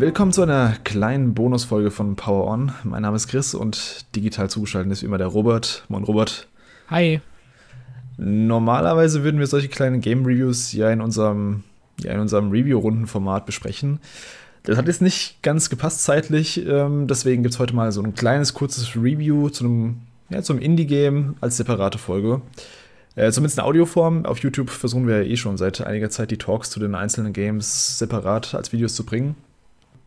Willkommen zu einer kleinen Bonusfolge von Power On. Mein Name ist Chris und digital zugeschaltet ist wie immer der Robert. Moin Robert. Hi. Normalerweise würden wir solche kleinen Game Reviews ja in unserem, ja, in unserem Review-Rundenformat besprechen. Das hat jetzt nicht ganz gepasst zeitlich, ähm, deswegen gibt es heute mal so ein kleines, kurzes Review zu einem, ja, zum Indie-Game als separate Folge. Äh, zumindest in Audioform. Auf YouTube versuchen wir ja eh schon seit einiger Zeit die Talks zu den einzelnen Games separat als Videos zu bringen.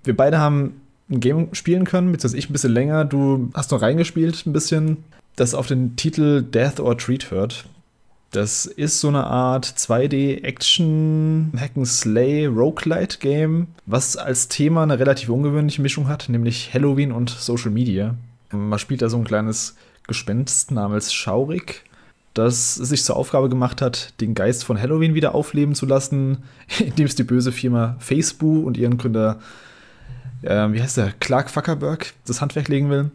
Wir beide haben ein Game spielen können, beziehungsweise ich ein bisschen länger. Du hast noch reingespielt ein bisschen. Das auf den Titel Death or Treat hört. Das ist so eine Art 2D-Action, Hack-and-Slay, Roguelite-Game, was als Thema eine relativ ungewöhnliche Mischung hat, nämlich Halloween und Social Media. Man spielt da so ein kleines Gespenst namens Schaurig, das sich zur Aufgabe gemacht hat, den Geist von Halloween wieder aufleben zu lassen, indem es die böse Firma Facebook und ihren Gründer, äh, wie heißt der, Clark Fuckerberg, das Handwerk legen will.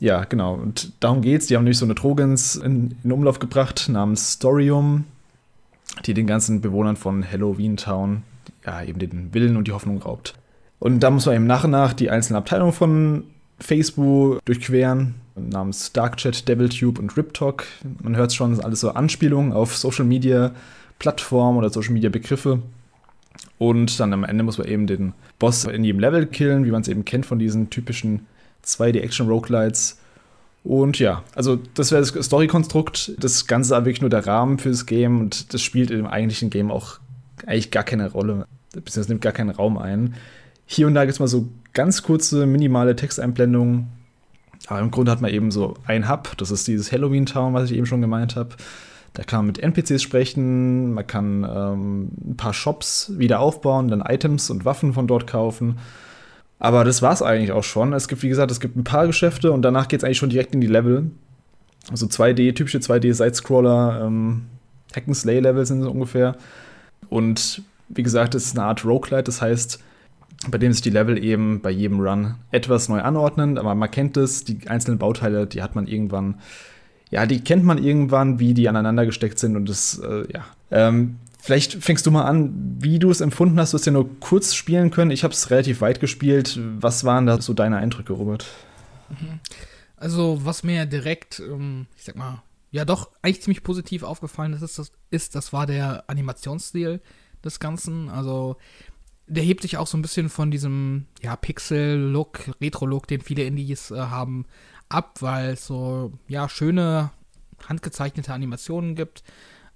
Ja, genau. Und darum geht's. Die haben nämlich so eine Trojans in, in Umlauf gebracht namens Storium, die den ganzen Bewohnern von Halloween Town ja eben den Willen und die Hoffnung raubt. Und da muss man eben nach und nach die einzelnen Abteilungen von Facebook durchqueren, namens Darkchat, DevilTube und RipTalk. Man hört schon, alles so Anspielungen auf Social Media Plattformen oder Social Media Begriffe. Und dann am Ende muss man eben den Boss in jedem Level killen, wie man es eben kennt von diesen typischen 2D-Action-Roguelites. Und ja, also das wäre das Story-Konstrukt. Das Ganze ist wirklich nur der Rahmen fürs Game und das spielt im eigentlichen Game auch eigentlich gar keine Rolle, beziehungsweise nimmt gar keinen Raum ein. Hier und da gibt es mal so ganz kurze, minimale Texteinblendungen. Aber im Grunde hat man eben so ein Hub, das ist dieses Halloween Town, was ich eben schon gemeint habe. Da kann man mit NPCs sprechen, man kann ähm, ein paar Shops wieder aufbauen, dann Items und Waffen von dort kaufen. Aber das war es eigentlich auch schon. Es gibt, wie gesagt, es gibt ein paar Geschäfte und danach geht es eigentlich schon direkt in die Level. Also 2D, typische 2D-Sidescroller, ähm, Hack-and-Slay-Level sind so ungefähr. Und wie gesagt, es ist eine Art Roguelite, das heißt, bei dem sich die Level eben bei jedem Run etwas neu anordnen, aber man kennt es, die einzelnen Bauteile, die hat man irgendwann, ja, die kennt man irgendwann, wie die aneinander gesteckt sind und das, äh, ja. Ähm, Vielleicht fängst du mal an, wie du es empfunden hast. Du hast ja nur kurz spielen können. Ich habe es relativ weit gespielt. Was waren da so deine Eindrücke, Robert? Mhm. Also, was mir direkt, ähm, ich sag mal, ja doch eigentlich ziemlich positiv aufgefallen ist, ist, das, ist, das war der Animationsstil des Ganzen. Also, der hebt sich auch so ein bisschen von diesem ja, Pixel-Look, Retro-Look, den viele Indies äh, haben, ab, weil es so ja schöne handgezeichnete Animationen gibt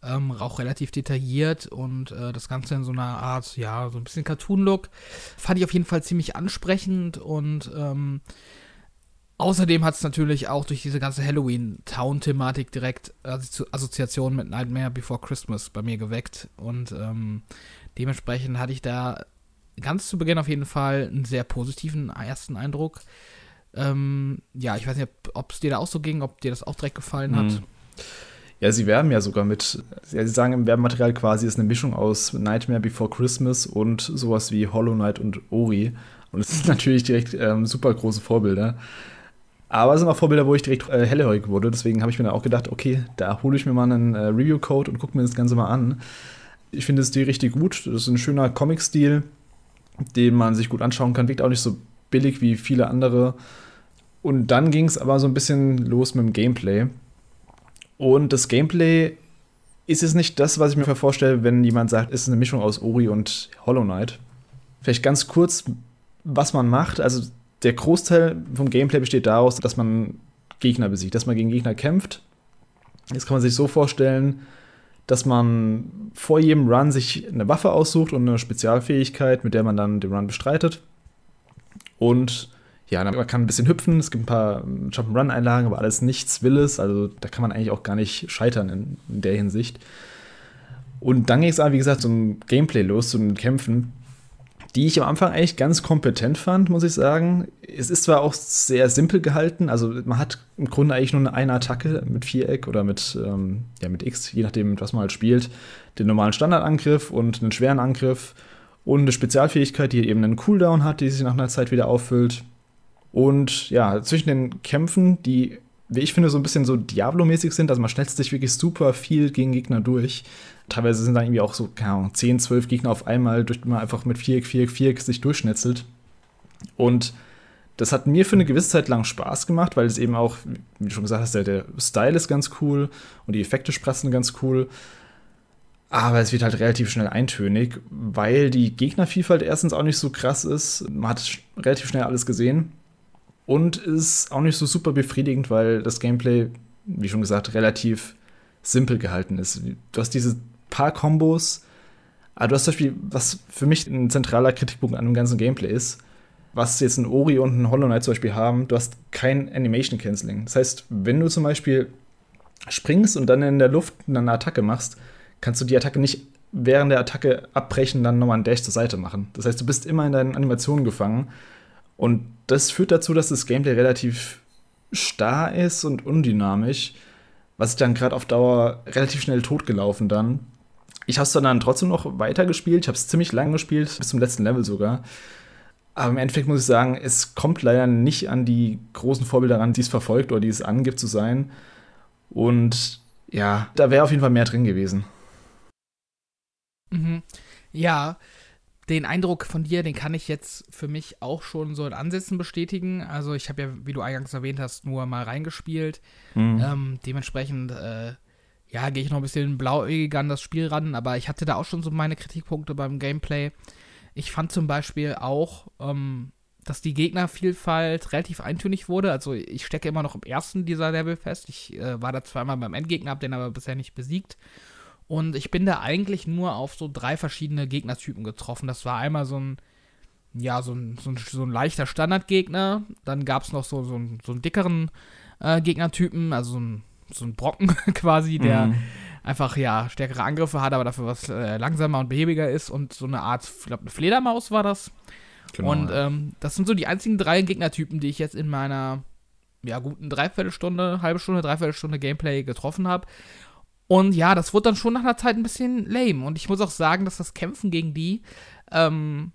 ähm, auch relativ detailliert und äh, das Ganze in so einer Art, ja, so ein bisschen Cartoon-Look. Fand ich auf jeden Fall ziemlich ansprechend und ähm, außerdem hat es natürlich auch durch diese ganze Halloween-Town-Thematik direkt Assozi Assoziationen mit Nightmare Before Christmas bei mir geweckt und ähm, dementsprechend hatte ich da ganz zu Beginn auf jeden Fall einen sehr positiven ersten Eindruck. Ähm, ja, ich weiß nicht, ob es dir da auch so ging, ob dir das auch direkt gefallen hat. Mhm. Ja, sie werben ja sogar mit, ja, sie sagen im Werbematerial quasi, ist eine Mischung aus Nightmare Before Christmas und sowas wie Hollow Knight und Ori. Und es sind natürlich direkt ähm, super große Vorbilder. Aber es sind auch Vorbilder, wo ich direkt äh, hellhörig wurde. Deswegen habe ich mir dann auch gedacht, okay, da hole ich mir mal einen äh, Review-Code und gucke mir das Ganze mal an. Ich finde es die richtig gut. Das ist ein schöner Comic-Stil, den man sich gut anschauen kann. Wirkt auch nicht so billig wie viele andere. Und dann ging es aber so ein bisschen los mit dem Gameplay. Und das Gameplay ist es nicht das, was ich mir vorstelle, wenn jemand sagt, es ist eine Mischung aus Ori und Hollow Knight. Vielleicht ganz kurz, was man macht. Also der Großteil vom Gameplay besteht daraus, dass man Gegner besiegt, dass man gegen Gegner kämpft. Jetzt kann man sich so vorstellen, dass man vor jedem Run sich eine Waffe aussucht und eine Spezialfähigkeit, mit der man dann den Run bestreitet. Und ja, man kann ein bisschen hüpfen, es gibt ein paar Jump'n'Run-Einlagen, aber alles nichts Willes. Also da kann man eigentlich auch gar nicht scheitern in, in der Hinsicht. Und dann ging es aber, wie gesagt, zum Gameplay los, zum Kämpfen, die ich am Anfang eigentlich ganz kompetent fand, muss ich sagen. Es ist zwar auch sehr simpel gehalten, also man hat im Grunde eigentlich nur eine Attacke mit Viereck oder mit, ähm, ja, mit X, je nachdem, was man halt spielt. Den normalen Standardangriff und einen schweren Angriff und eine Spezialfähigkeit, die eben einen Cooldown hat, die sich nach einer Zeit wieder auffüllt. Und ja, zwischen den Kämpfen, die wie ich finde, so ein bisschen so Diablo-mäßig sind. Also man schnellt sich wirklich super viel gegen Gegner durch. Teilweise sind dann irgendwie auch so, keine Ahnung, 10, 12 Gegner auf einmal, durch die man einfach mit Viereck, Viereck, Viereck sich durchschnetzelt. Und das hat mir für eine gewisse Zeit lang Spaß gemacht, weil es eben auch, wie du schon gesagt hast, der, der Style ist ganz cool und die Effekte spressen ganz cool. Aber es wird halt relativ schnell eintönig, weil die Gegnervielfalt erstens auch nicht so krass ist. Man hat relativ schnell alles gesehen. Und ist auch nicht so super befriedigend, weil das Gameplay, wie schon gesagt, relativ simpel gehalten ist. Du hast diese paar Kombos, aber du hast zum Beispiel, was für mich ein zentraler Kritikpunkt an dem ganzen Gameplay ist, was jetzt ein Ori und ein Hollow Knight zum Beispiel haben, du hast kein Animation Canceling. Das heißt, wenn du zum Beispiel springst und dann in der Luft eine Attacke machst, kannst du die Attacke nicht während der Attacke abbrechen, dann nochmal einen Dash zur Seite machen. Das heißt, du bist immer in deinen Animationen gefangen. Und das führt dazu, dass das Gameplay relativ starr ist und undynamisch, was ich dann gerade auf Dauer relativ schnell totgelaufen dann. Ich habe es dann trotzdem noch weitergespielt. Ich habe es ziemlich lang gespielt, bis zum letzten Level sogar. Aber im Endeffekt muss ich sagen, es kommt leider nicht an die großen Vorbilder ran, die es verfolgt oder die es angibt zu sein. Und ja, da wäre auf jeden Fall mehr drin gewesen. Mhm. Ja, den Eindruck von dir, den kann ich jetzt für mich auch schon so in Ansätzen bestätigen. Also ich habe ja, wie du eingangs erwähnt hast, nur mal reingespielt. Mhm. Ähm, dementsprechend, äh, ja, gehe ich noch ein bisschen blauäugig an das Spiel ran, aber ich hatte da auch schon so meine Kritikpunkte beim Gameplay. Ich fand zum Beispiel auch, ähm, dass die Gegnervielfalt relativ eintönig wurde. Also ich stecke immer noch im ersten dieser Level fest. Ich äh, war da zweimal beim Endgegner, habe den aber bisher nicht besiegt. Und ich bin da eigentlich nur auf so drei verschiedene Gegnertypen getroffen. Das war einmal so ein, ja, so ein, so ein, so ein leichter Standardgegner. Dann gab es noch so, so, ein, so einen dickeren äh, Gegnertypen, also so ein, so ein Brocken quasi, der mhm einfach ja stärkere Angriffe hat, aber dafür was äh, langsamer und behäbiger ist und so eine Art, ich glaube, eine Fledermaus war das. Genau, und ähm, das sind so die einzigen drei Gegnertypen, die ich jetzt in meiner ja, guten Dreiviertelstunde, halbe Stunde, Dreiviertelstunde Gameplay getroffen habe. Und ja, das wurde dann schon nach einer Zeit ein bisschen lame. Und ich muss auch sagen, dass das Kämpfen gegen die ähm,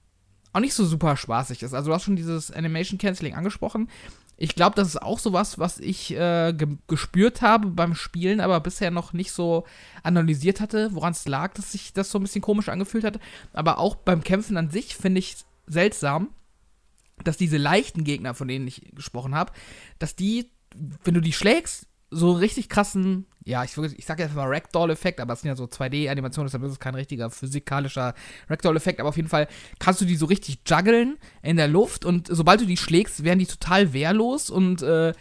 auch nicht so super spaßig ist. Also du hast schon dieses Animation Canceling angesprochen ich glaube, das ist auch sowas, was ich äh, ge gespürt habe beim Spielen, aber bisher noch nicht so analysiert hatte, woran es lag, dass sich das so ein bisschen komisch angefühlt hat. Aber auch beim Kämpfen an sich finde ich seltsam, dass diese leichten Gegner, von denen ich gesprochen habe, dass die, wenn du die schlägst, so richtig krassen, ja, ich, ich sage jetzt mal Ragdoll-Effekt, aber es sind ja so 2D-Animationen, deshalb ist es kein richtiger physikalischer Ragdoll-Effekt, aber auf jeden Fall kannst du die so richtig juggeln in der Luft und sobald du die schlägst, werden die total wehrlos und äh,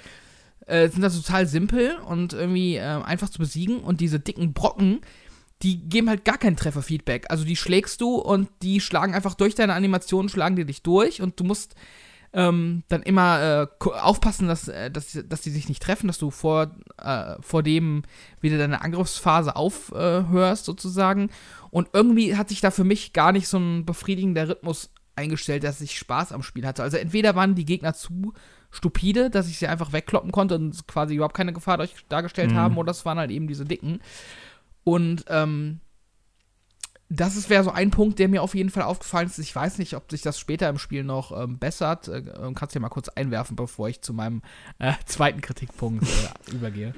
äh, sind das total simpel und irgendwie äh, einfach zu besiegen und diese dicken Brocken, die geben halt gar kein Trefferfeedback. Also die schlägst du und die schlagen einfach durch deine Animationen, schlagen die dich durch und du musst ähm, dann immer äh, aufpassen, dass, äh, dass, dass die sich nicht treffen, dass du vor, äh, vor dem wieder deine Angriffsphase aufhörst, sozusagen. Und irgendwie hat sich da für mich gar nicht so ein befriedigender Rhythmus eingestellt, dass ich Spaß am Spiel hatte. Also entweder waren die Gegner zu stupide, dass ich sie einfach wegkloppen konnte und quasi überhaupt keine Gefahr dargestellt mhm. haben, oder es waren halt eben diese Dicken. Und ähm, das wäre so ein Punkt, der mir auf jeden Fall aufgefallen ist. Ich weiß nicht, ob sich das später im Spiel noch ähm, bessert. Äh, kannst du ja mal kurz einwerfen, bevor ich zu meinem äh, zweiten Kritikpunkt äh, übergehe.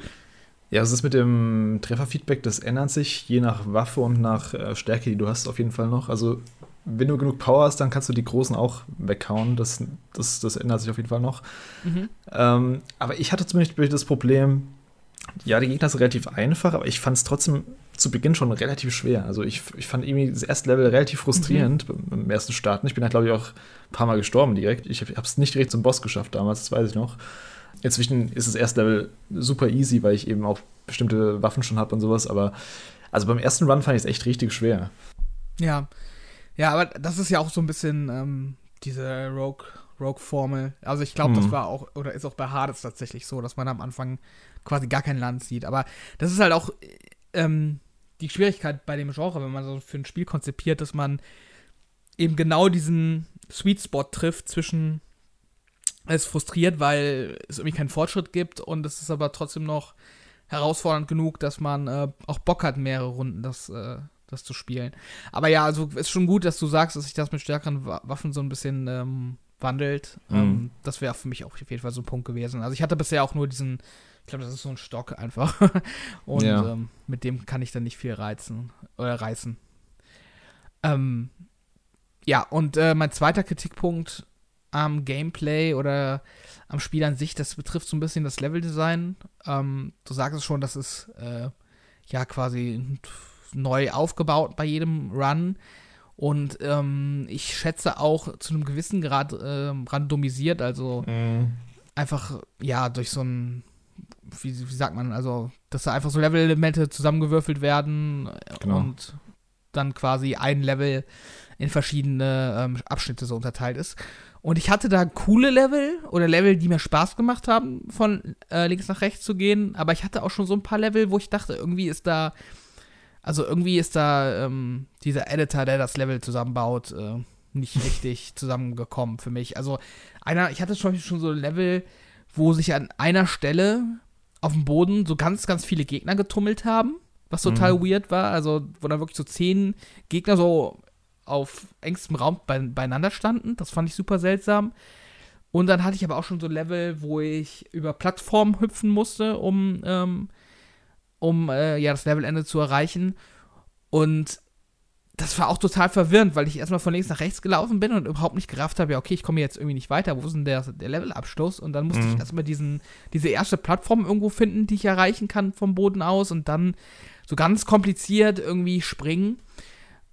Ja, es ist mit dem Trefferfeedback, das ändert sich je nach Waffe und nach äh, Stärke, die du hast, auf jeden Fall noch. Also, wenn du genug Power hast, dann kannst du die Großen auch weghauen. Das, das, das ändert sich auf jeden Fall noch. Mhm. Ähm, aber ich hatte zumindest das Problem, ja, die Gegner sind relativ einfach, aber ich fand es trotzdem zu Beginn schon relativ schwer. Also ich, ich fand irgendwie das erste Level relativ frustrierend mhm. beim ersten Starten. Ich bin halt, glaube ich, auch ein paar Mal gestorben direkt. Ich habe es nicht direkt zum Boss geschafft damals, das weiß ich noch. Inzwischen ist das erste Level super easy, weil ich eben auch bestimmte Waffen schon habe und sowas. Aber also beim ersten Run fand ich es echt richtig schwer. Ja. Ja, aber das ist ja auch so ein bisschen ähm, diese Rogue. Rogue-Formel. Also ich glaube, mhm. das war auch, oder ist auch bei Hades tatsächlich so, dass man am Anfang quasi gar kein Land sieht. Aber das ist halt auch ähm, die Schwierigkeit bei dem Genre, wenn man so für ein Spiel konzipiert, dass man eben genau diesen Sweet Spot trifft zwischen es frustriert, weil es irgendwie keinen Fortschritt gibt und es ist aber trotzdem noch herausfordernd genug, dass man äh, auch Bock hat, mehrere Runden das, äh, das zu spielen. Aber ja, also ist schon gut, dass du sagst, dass sich das mit stärkeren Waffen so ein bisschen ähm, wandelt. Mhm. Ähm, das wäre für mich auch auf jeden Fall so ein Punkt gewesen. Also ich hatte bisher auch nur diesen, ich glaube, das ist so ein Stock einfach. Und ja. ähm, mit dem kann ich dann nicht viel reizen oder reißen. Ähm, ja, und äh, mein zweiter Kritikpunkt am Gameplay oder am Spiel an sich, das betrifft so ein bisschen das Leveldesign. Ähm, du sagst es schon, das ist äh, ja quasi neu aufgebaut bei jedem Run. Und ähm, ich schätze auch zu einem gewissen Grad äh, randomisiert, also mhm. einfach, ja, durch so ein, wie, wie, sagt man, also, dass da einfach so Level-Elemente zusammengewürfelt werden genau. und dann quasi ein Level in verschiedene ähm, Abschnitte so unterteilt ist. Und ich hatte da coole Level oder Level, die mir Spaß gemacht haben, von äh, links nach rechts zu gehen. Aber ich hatte auch schon so ein paar Level, wo ich dachte, irgendwie ist da, also irgendwie ist da ähm, dieser Editor, der das Level zusammenbaut, äh, nicht richtig zusammengekommen für mich. Also einer, ich hatte schon, schon so ein Level, wo sich an einer Stelle auf dem Boden so ganz, ganz viele Gegner getummelt haben, was total mhm. weird war. Also, wo dann wirklich so zehn Gegner so auf engstem Raum bei, beieinander standen. Das fand ich super seltsam. Und dann hatte ich aber auch schon so Level, wo ich über Plattformen hüpfen musste, um, ähm, um äh, ja, das Levelende zu erreichen. Und das war auch total verwirrend, weil ich erstmal von links nach rechts gelaufen bin und überhaupt nicht gerafft habe, ja, okay, ich komme jetzt irgendwie nicht weiter, wo ist denn der, der Levelabschluss? Und dann musste mhm. ich erstmal diesen, diese erste Plattform irgendwo finden, die ich erreichen kann vom Boden aus und dann so ganz kompliziert irgendwie springen.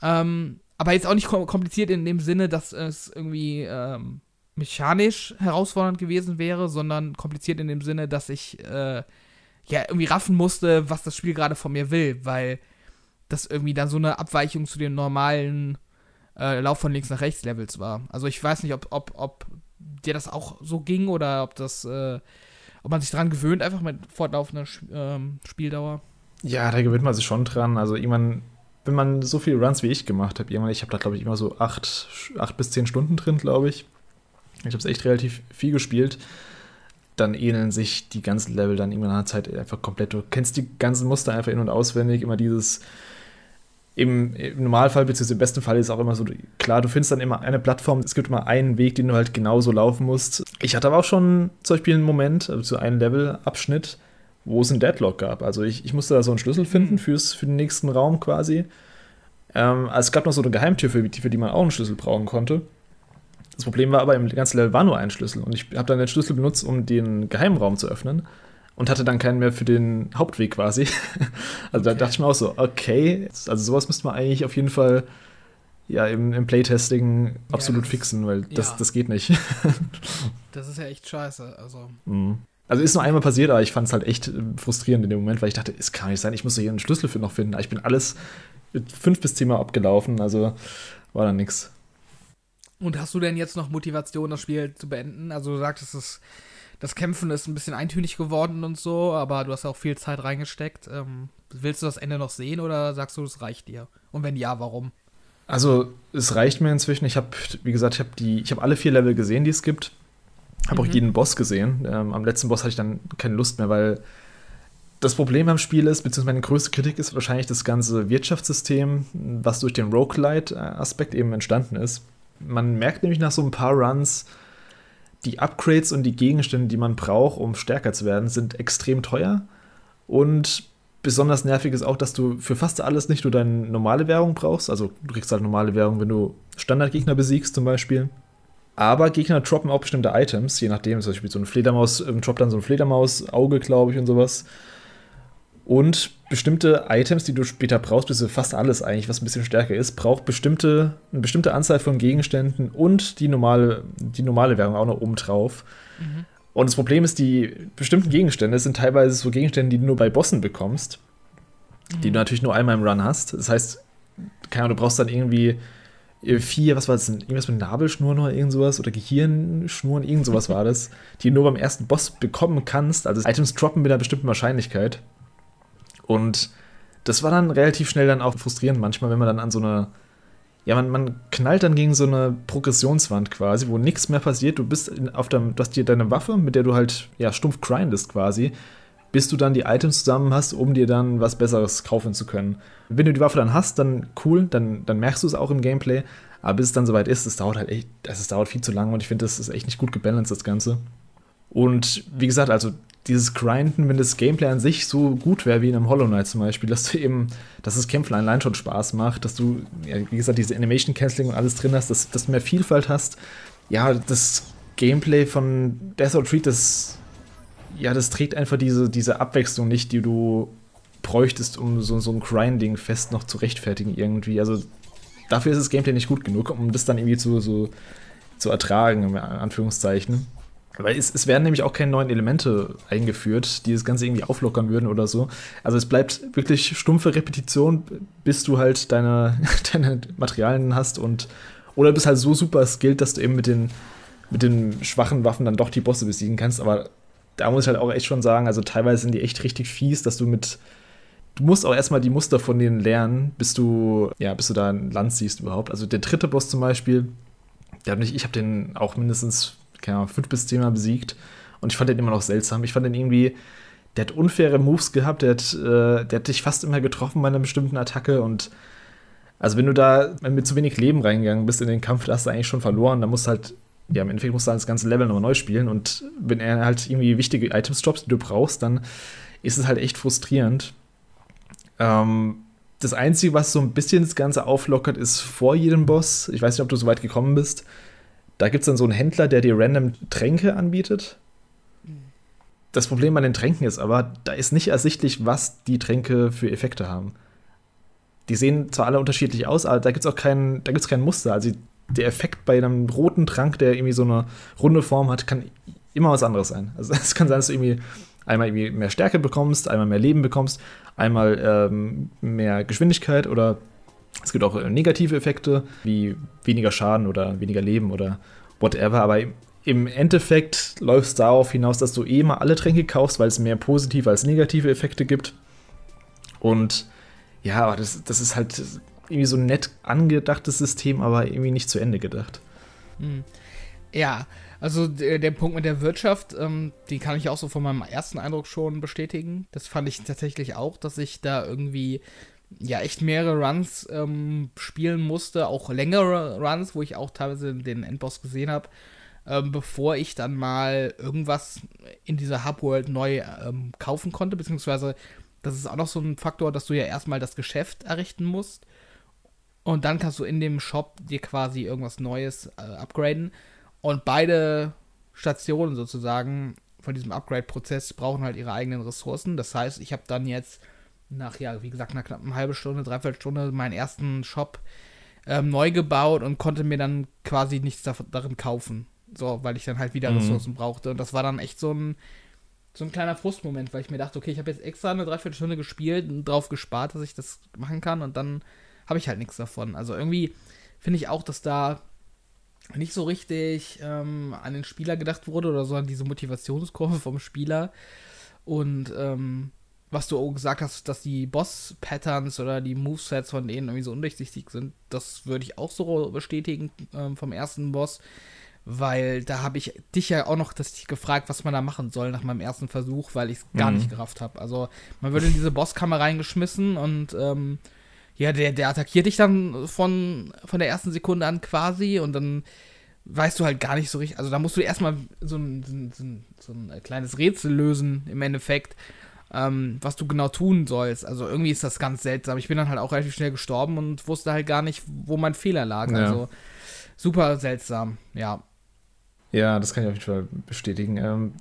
Ähm, aber jetzt auch nicht kompliziert in dem Sinne, dass es irgendwie ähm, mechanisch herausfordernd gewesen wäre, sondern kompliziert in dem Sinne, dass ich äh, ja irgendwie raffen musste, was das Spiel gerade von mir will, weil das irgendwie dann so eine Abweichung zu den normalen äh, Lauf von links nach rechts Levels war. Also ich weiß nicht, ob, ob, ob dir das auch so ging oder ob das, äh, ob man sich daran gewöhnt, einfach mit fortlaufender ähm, Spieldauer. Ja, da gewöhnt man sich schon dran. Also irgendwann wenn man so viele Runs wie ich gemacht habe, irgendwann, ich habe da, glaube ich, immer so acht, acht bis zehn Stunden drin, glaube ich. Ich habe es echt relativ viel gespielt. Dann ähneln sich die ganzen Level dann irgendwann der Zeit einfach komplett. Du kennst die ganzen Muster einfach in- und auswendig. Immer dieses, im, im Normalfall, beziehungsweise im besten Fall ist es auch immer so, klar, du findest dann immer eine Plattform, es gibt immer einen Weg, den du halt genauso laufen musst. Ich hatte aber auch schon zum Beispiel einen Moment, also so einen Levelabschnitt, wo es einen Deadlock gab. Also ich, ich musste da so einen Schlüssel finden mhm. fürs, für den nächsten Raum quasi. Ähm, also es gab noch so eine Geheimtür, für die, für die man auch einen Schlüssel brauchen konnte. Das Problem war aber, im ganzen Level war nur ein Schlüssel. Und ich habe dann den Schlüssel benutzt, um den Geheimraum zu öffnen. Und hatte dann keinen mehr für den Hauptweg quasi. also da dachte ich mir auch so, okay, also sowas müsste man eigentlich auf jeden Fall ja, im, im Playtesting absolut ja, fixen, weil das, ja. das geht nicht. das ist ja echt scheiße. Also. Mhm. Also ist nur einmal passiert, aber ich fand es halt echt äh, frustrierend in dem Moment, weil ich dachte, es kann nicht sein, ich muss hier einen Schlüssel für noch finden. Ich bin alles fünf bis zehnmal abgelaufen, also war dann nichts. Und hast du denn jetzt noch Motivation, das Spiel zu beenden? Also du sagtest, das, das Kämpfen ist ein bisschen eintönig geworden und so, aber du hast auch viel Zeit reingesteckt. Ähm, willst du das Ende noch sehen oder sagst du, es reicht dir? Und wenn ja, warum? Also es reicht mir inzwischen. Ich habe, wie gesagt, ich habe die, ich habe alle vier Level gesehen, die es gibt. Habe mhm. auch jeden Boss gesehen. Ähm, am letzten Boss hatte ich dann keine Lust mehr, weil das Problem am Spiel ist, beziehungsweise meine größte Kritik ist wahrscheinlich das ganze Wirtschaftssystem, was durch den Roguelite-Aspekt eben entstanden ist. Man merkt nämlich nach so ein paar Runs, die Upgrades und die Gegenstände, die man braucht, um stärker zu werden, sind extrem teuer. Und besonders nervig ist auch, dass du für fast alles nicht nur deine normale Währung brauchst. Also du kriegst halt normale Währung, wenn du Standardgegner besiegst zum Beispiel. Aber Gegner droppen auch bestimmte Items, je nachdem, zum Beispiel so ein Fledermaus, ähm, droppt dann so ein Fledermaus-Auge, glaube ich, und sowas. Und bestimmte Items, die du später brauchst, bis fast alles eigentlich, was ein bisschen stärker ist, braucht bestimmte, eine bestimmte Anzahl von Gegenständen und die normale, die normale Währung auch noch oben drauf. Mhm. Und das Problem ist, die bestimmten Gegenstände sind teilweise so Gegenstände, die du nur bei Bossen bekommst, mhm. die du natürlich nur einmal im Run hast. Das heißt, keine Ahnung, du brauchst dann irgendwie vier, was war das denn? Irgendwas mit Nabelschnuren oder irgend sowas oder Gehirnschnuren, irgend sowas war das, die du nur beim ersten Boss bekommen kannst. Also Items droppen mit einer bestimmten Wahrscheinlichkeit. Und das war dann relativ schnell dann auch frustrierend manchmal, wenn man dann an so eine ja, man, man knallt dann gegen so eine Progressionswand quasi, wo nichts mehr passiert. Du bist auf dem, du hast dir deine Waffe, mit der du halt ja stumpf grindest quasi. bis du dann die Items zusammen hast, um dir dann was Besseres kaufen zu können. Wenn du die Waffe dann hast, dann cool, dann, dann merkst du es auch im Gameplay. Aber bis es dann soweit ist, es dauert halt echt, es dauert viel zu lange und ich finde, das ist echt nicht gut gebalanced, das Ganze. Und wie gesagt, also dieses Grinden, wenn das Gameplay an sich so gut wäre wie in einem Hollow Knight zum Beispiel, dass du eben, dass das Kämpfen allein schon Spaß macht, dass du, ja, wie gesagt, diese Animation Canceling und alles drin hast, dass, dass du mehr Vielfalt hast. Ja, das Gameplay von Death or Treat, das, ja, das trägt einfach diese, diese Abwechslung nicht, die du bräuchtest, um so, so ein Grinding-Fest noch zu rechtfertigen irgendwie. Also dafür ist das Gameplay nicht gut genug, um das dann irgendwie zu, so, zu ertragen, in Anführungszeichen. Weil es, es werden nämlich auch keine neuen Elemente eingeführt, die das Ganze irgendwie auflockern würden oder so. Also es bleibt wirklich stumpfe Repetition, bis du halt deine, deine Materialien hast und oder bist halt so super skilled, dass du eben mit den, mit den schwachen Waffen dann doch die Bosse besiegen kannst. Aber da muss ich halt auch echt schon sagen, also teilweise sind die echt richtig fies, dass du mit. Du musst auch erstmal die Muster von denen lernen, bis du, ja, bis du da ein Land siehst überhaupt. Also der dritte Boss zum Beispiel, der hat mich, ich habe den auch mindestens keine Ahnung, fünf bis zehnmal besiegt. Und ich fand den immer noch seltsam. Ich fand den irgendwie, der hat unfaire Moves gehabt, der hat, äh, der hat dich fast immer getroffen bei einer bestimmten Attacke und also wenn du da mit zu wenig Leben reingegangen bist in den Kampf, da hast du eigentlich schon verloren. Da musst du halt, ja, im Endeffekt musst du halt das ganze Level nochmal neu spielen. Und wenn er halt irgendwie wichtige Items droppt, die du brauchst, dann ist es halt echt frustrierend. Ähm, das Einzige, was so ein bisschen das Ganze auflockert, ist vor jedem Boss. Ich weiß nicht, ob du so weit gekommen bist. Da gibt es dann so einen Händler, der dir random Tränke anbietet. Das Problem an den Tränken ist aber, da ist nicht ersichtlich, was die Tränke für Effekte haben. Die sehen zwar alle unterschiedlich aus, aber da gibt es auch kein, da gibt's kein Muster. Also der Effekt bei einem roten Trank, der irgendwie so eine runde Form hat, kann immer was anderes sein. Also es kann sein, dass du irgendwie einmal irgendwie mehr Stärke bekommst, einmal mehr Leben bekommst, einmal ähm, mehr Geschwindigkeit oder es gibt auch äh, negative Effekte, wie weniger Schaden oder weniger Leben oder whatever, aber im Endeffekt läuft es darauf hinaus, dass du eh mal alle Tränke kaufst, weil es mehr positive als negative Effekte gibt. Und ja, das, das ist halt irgendwie so ein nett angedachtes System, aber irgendwie nicht zu Ende gedacht. Hm. Ja, also der, der, Punkt mit der Wirtschaft, ähm, die kann ich auch so von meinem ersten Eindruck schon bestätigen. Das fand ich tatsächlich auch, dass ich da irgendwie ja echt mehrere Runs ähm, spielen musste, auch längere Runs, wo ich auch teilweise den Endboss gesehen habe, ähm, bevor ich dann mal irgendwas in dieser Hubworld neu ähm, kaufen konnte, beziehungsweise das ist auch noch so ein Faktor, dass du ja erstmal das Geschäft errichten musst und dann kannst du in dem Shop dir quasi irgendwas Neues äh, upgraden und beide Stationen sozusagen von diesem Upgrade-Prozess brauchen halt ihre eigenen Ressourcen. Das heißt, ich habe dann jetzt nach, ja, wie gesagt, einer knappen halben Stunde, dreiviertel Stunde meinen ersten Shop ähm, neu gebaut und konnte mir dann quasi nichts darin kaufen. So, weil ich dann halt wieder mhm. Ressourcen brauchte. Und das war dann echt so ein, so ein kleiner Frustmoment, weil ich mir dachte, okay, ich habe jetzt extra eine Dreiviertelstunde gespielt und drauf gespart, dass ich das machen kann und dann habe ich halt nichts davon. Also irgendwie finde ich auch, dass da nicht so richtig ähm, an den Spieler gedacht wurde oder so an diese Motivationskurve vom Spieler. Und ähm, was du auch gesagt hast, dass die Boss-Patterns oder die Movesets von denen irgendwie so undurchsichtig sind, das würde ich auch so bestätigen ähm, vom ersten Boss. Weil da habe ich dich ja auch noch das gefragt, was man da machen soll nach meinem ersten Versuch, weil ich es gar mhm. nicht gerafft habe. Also man wird in diese Bosskammer reingeschmissen und ähm, ja, der, der attackiert dich dann von, von der ersten Sekunde an quasi und dann weißt du halt gar nicht so richtig. Also da musst du erstmal so ein, so, ein, so ein kleines Rätsel lösen im Endeffekt ähm, was du genau tun sollst. Also irgendwie ist das ganz seltsam. Ich bin dann halt auch relativ schnell gestorben und wusste halt gar nicht, wo mein Fehler lag. Ja. Also super seltsam, ja. Ja, das kann ich auf jeden Fall bestätigen. Ähm,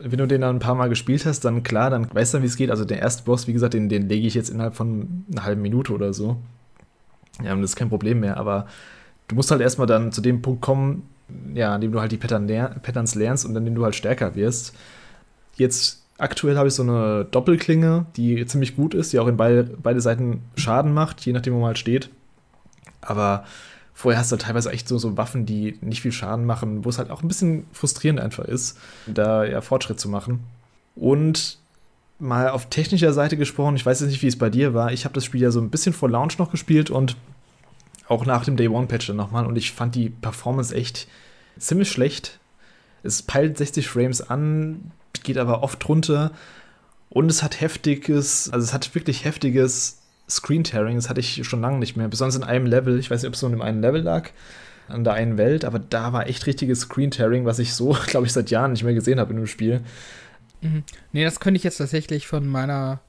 wenn du den dann ein paar Mal gespielt hast, dann klar, dann weißt du, wie es geht. Also der erste Boss, wie gesagt, den, den lege ich jetzt innerhalb von einer halben Minute oder so. Ja, das ist kein Problem mehr, aber du musst halt erstmal dann zu dem Punkt kommen, ja, an dem du halt die Pattern ler Patterns lernst und an dem du halt stärker wirst. Jetzt Aktuell habe ich so eine Doppelklinge, die ziemlich gut ist, die auch in beide, beide Seiten Schaden macht, je nachdem, wo man halt steht. Aber vorher hast du halt teilweise echt so, so Waffen, die nicht viel Schaden machen, wo es halt auch ein bisschen frustrierend einfach ist, da ja Fortschritt zu machen. Und mal auf technischer Seite gesprochen, ich weiß jetzt nicht, wie es bei dir war. Ich habe das Spiel ja so ein bisschen vor Launch noch gespielt und auch nach dem Day One Patch dann nochmal. Und ich fand die Performance echt ziemlich schlecht. Es peilt 60 Frames an, geht aber oft runter. Und es hat heftiges, also es hat wirklich heftiges Screen-Tearing. Das hatte ich schon lange nicht mehr. Besonders in einem Level. Ich weiß nicht, ob es so in einem Level lag, an der einen Welt, aber da war echt richtiges Screen-Tearing, was ich so, glaube ich, seit Jahren nicht mehr gesehen habe in einem Spiel. Mhm. Nee, das könnte ich jetzt tatsächlich von meiner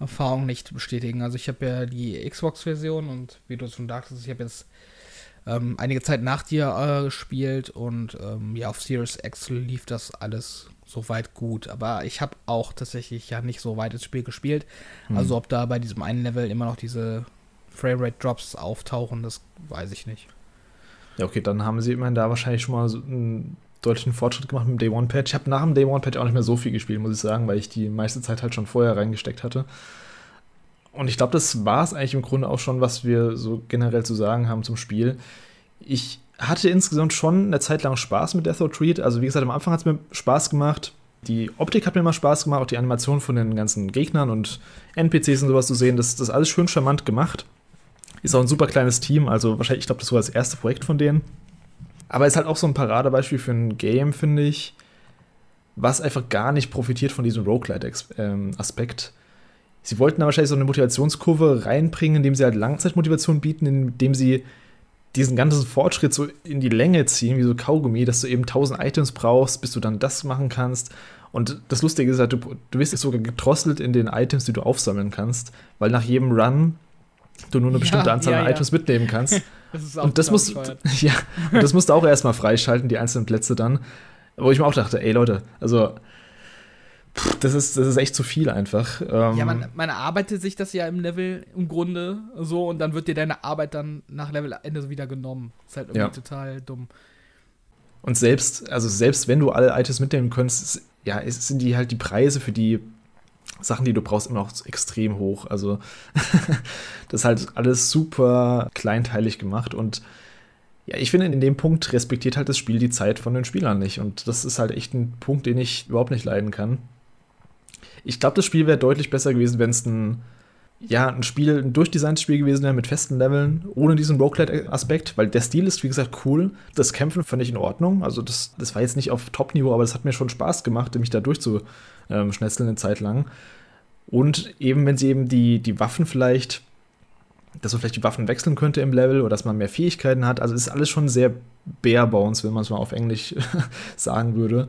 Erfahrung nicht bestätigen. Also ich habe ja die Xbox-Version und wie du schon sagtest, ich habe jetzt ähm, einige Zeit nach dir äh, gespielt und ähm, ja, auf Series X lief das alles soweit gut. Aber ich habe auch tatsächlich ja nicht so weit das Spiel gespielt. Hm. Also ob da bei diesem einen Level immer noch diese Framerate Drops auftauchen, das weiß ich nicht. Ja, okay, dann haben sie immerhin da wahrscheinlich schon mal so einen deutlichen Fortschritt gemacht mit dem Day One Patch. Ich habe nach dem Day One Patch auch nicht mehr so viel gespielt, muss ich sagen, weil ich die meiste Zeit halt schon vorher reingesteckt hatte. Und ich glaube, das war es eigentlich im Grunde auch schon, was wir so generell zu sagen haben zum Spiel. Ich hatte insgesamt schon eine Zeit lang Spaß mit Death or Treat. Also, wie gesagt, am Anfang hat es mir Spaß gemacht. Die Optik hat mir immer Spaß gemacht, auch die Animation von den ganzen Gegnern und NPCs und sowas zu sehen. Das, das ist alles schön charmant gemacht. Ist auch ein super kleines Team, also wahrscheinlich, ich glaube, das war das erste Projekt von denen. Aber ist halt auch so ein Paradebeispiel für ein Game, finde ich, was einfach gar nicht profitiert von diesem Roguelite-Aspekt. Ähm, sie wollten da wahrscheinlich so eine Motivationskurve reinbringen, indem sie halt Langzeitmotivation bieten, indem sie diesen ganzen Fortschritt so in die Länge ziehen, wie so Kaugummi, dass du eben 1000 Items brauchst, bis du dann das machen kannst. Und das Lustige ist halt, du, du wirst sogar gedrosselt in den Items, die du aufsammeln kannst, weil nach jedem Run du nur eine bestimmte ja, Anzahl ja, an Items ja. mitnehmen kannst. das und das musst, ja, und das musst du auch erstmal freischalten, die einzelnen Plätze dann. Wo ich mir auch dachte, ey Leute, also das ist, das ist echt zu viel einfach. Ähm, ja, man, man erarbeitet sich das ja im Level im Grunde so und dann wird dir deine Arbeit dann nach Levelende wieder genommen. Ist halt irgendwie ja. total dumm. Und selbst, also selbst wenn du alle Items mitnehmen könntest, ja, sind die halt die Preise für die Sachen, die du brauchst, immer noch extrem hoch. Also das ist halt alles super kleinteilig gemacht und ja, ich finde, in dem Punkt respektiert halt das Spiel die Zeit von den Spielern nicht. Und das ist halt echt ein Punkt, den ich überhaupt nicht leiden kann. Ich glaube, das Spiel wäre deutlich besser gewesen, wenn es ein, ja, ein Spiel, ein durchdesigntes Spiel gewesen wäre mit festen Leveln, ohne diesen Roguelite-Aspekt, weil der Stil ist, wie gesagt, cool. Das Kämpfen fand ich in Ordnung. Also, das, das war jetzt nicht auf Top-Niveau, aber das hat mir schon Spaß gemacht, mich da durchzuschnetzeln eine Zeit lang. Und eben, wenn sie eben die, die Waffen vielleicht, dass man vielleicht die Waffen wechseln könnte im Level oder dass man mehr Fähigkeiten hat. Also ist alles schon sehr bare bones, wenn man es mal auf Englisch sagen würde.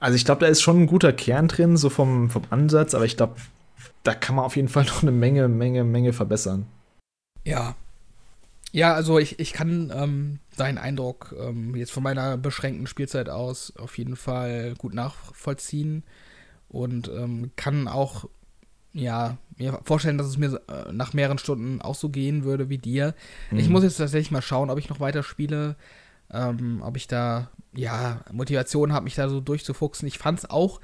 Also ich glaube, da ist schon ein guter Kern drin, so vom, vom Ansatz, aber ich glaube, da kann man auf jeden Fall noch eine Menge, Menge, Menge verbessern. Ja. Ja, also ich, ich kann ähm, deinen Eindruck ähm, jetzt von meiner beschränkten Spielzeit aus auf jeden Fall gut nachvollziehen und ähm, kann auch ja, mir vorstellen, dass es mir äh, nach mehreren Stunden auch so gehen würde wie dir. Mhm. Ich muss jetzt tatsächlich mal schauen, ob ich noch weiter spiele, ähm, ob ich da ja, Motivation habe, mich da so durchzufuchsen. Ich fand es auch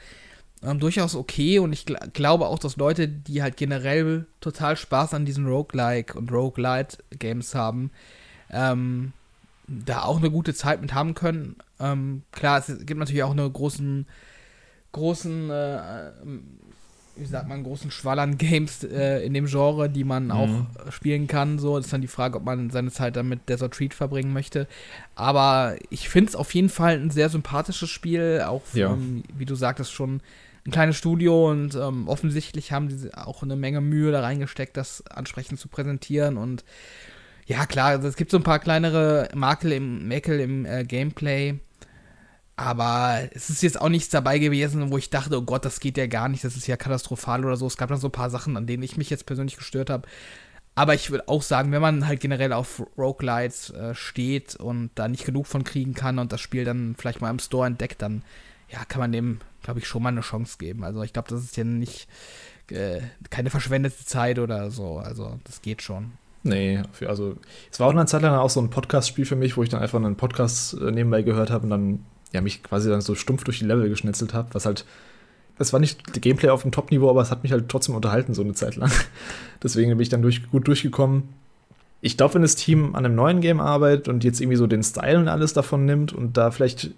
ähm, durchaus okay und ich gl glaube auch, dass Leute, die halt generell total Spaß an diesen Roguelike und Roguelite-Games haben, ähm, da auch eine gute Zeit mit haben können. Ähm, klar, es gibt natürlich auch einen großen, großen äh, wie sagt man, großen Schwall an Games äh, in dem Genre, die man mhm. auch spielen kann. So, das ist dann die Frage, ob man seine Zeit dann mit Desert Treat verbringen möchte. Aber ich finde es auf jeden Fall ein sehr sympathisches Spiel, auch ja. ähm, wie du sagtest, schon ein kleines Studio und ähm, offensichtlich haben die auch eine Menge Mühe da reingesteckt, das ansprechend zu präsentieren und ja, klar, also es gibt so ein paar kleinere Makel im, Mäkel im äh, Gameplay, aber es ist jetzt auch nichts dabei gewesen, wo ich dachte, oh Gott, das geht ja gar nicht, das ist ja katastrophal oder so. Es gab dann so ein paar Sachen, an denen ich mich jetzt persönlich gestört habe. Aber ich würde auch sagen, wenn man halt generell auf Roguelites äh, steht und da nicht genug von kriegen kann und das Spiel dann vielleicht mal im Store entdeckt, dann ja, kann man dem, glaube ich, schon mal eine Chance geben. Also ich glaube, das ist ja nicht äh, keine verschwendete Zeit oder so. Also das geht schon. Nee, also es war auch eine Zeit lang auch so ein Podcast-Spiel für mich, wo ich dann einfach einen Podcast äh, nebenbei gehört habe und dann ja, mich quasi dann so stumpf durch die Level geschnitzelt habe, was halt, das war nicht Gameplay auf dem Top-Niveau, aber es hat mich halt trotzdem unterhalten, so eine Zeit lang. Deswegen bin ich dann durch, gut durchgekommen. Ich glaube, wenn das Team an einem neuen Game arbeitet und jetzt irgendwie so den Style und alles davon nimmt und da vielleicht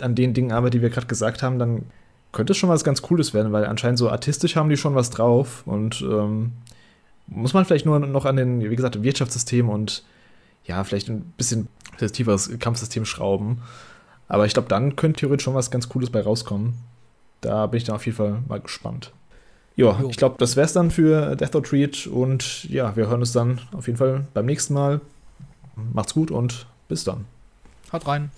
an den Dingen arbeitet, die wir gerade gesagt haben, dann könnte es schon was ganz Cooles werden, weil anscheinend so artistisch haben die schon was drauf und ähm, muss man vielleicht nur noch an den, wie gesagt, Wirtschaftssystem und ja, vielleicht ein bisschen tieferes Kampfsystem schrauben. Aber ich glaube, dann könnte theoretisch schon was ganz Cooles bei rauskommen. Da bin ich dann auf jeden Fall mal gespannt. Ja, ich glaube, das wäre es dann für Death or Treat und ja, wir hören uns dann auf jeden Fall beim nächsten Mal. Macht's gut und bis dann. Haut rein.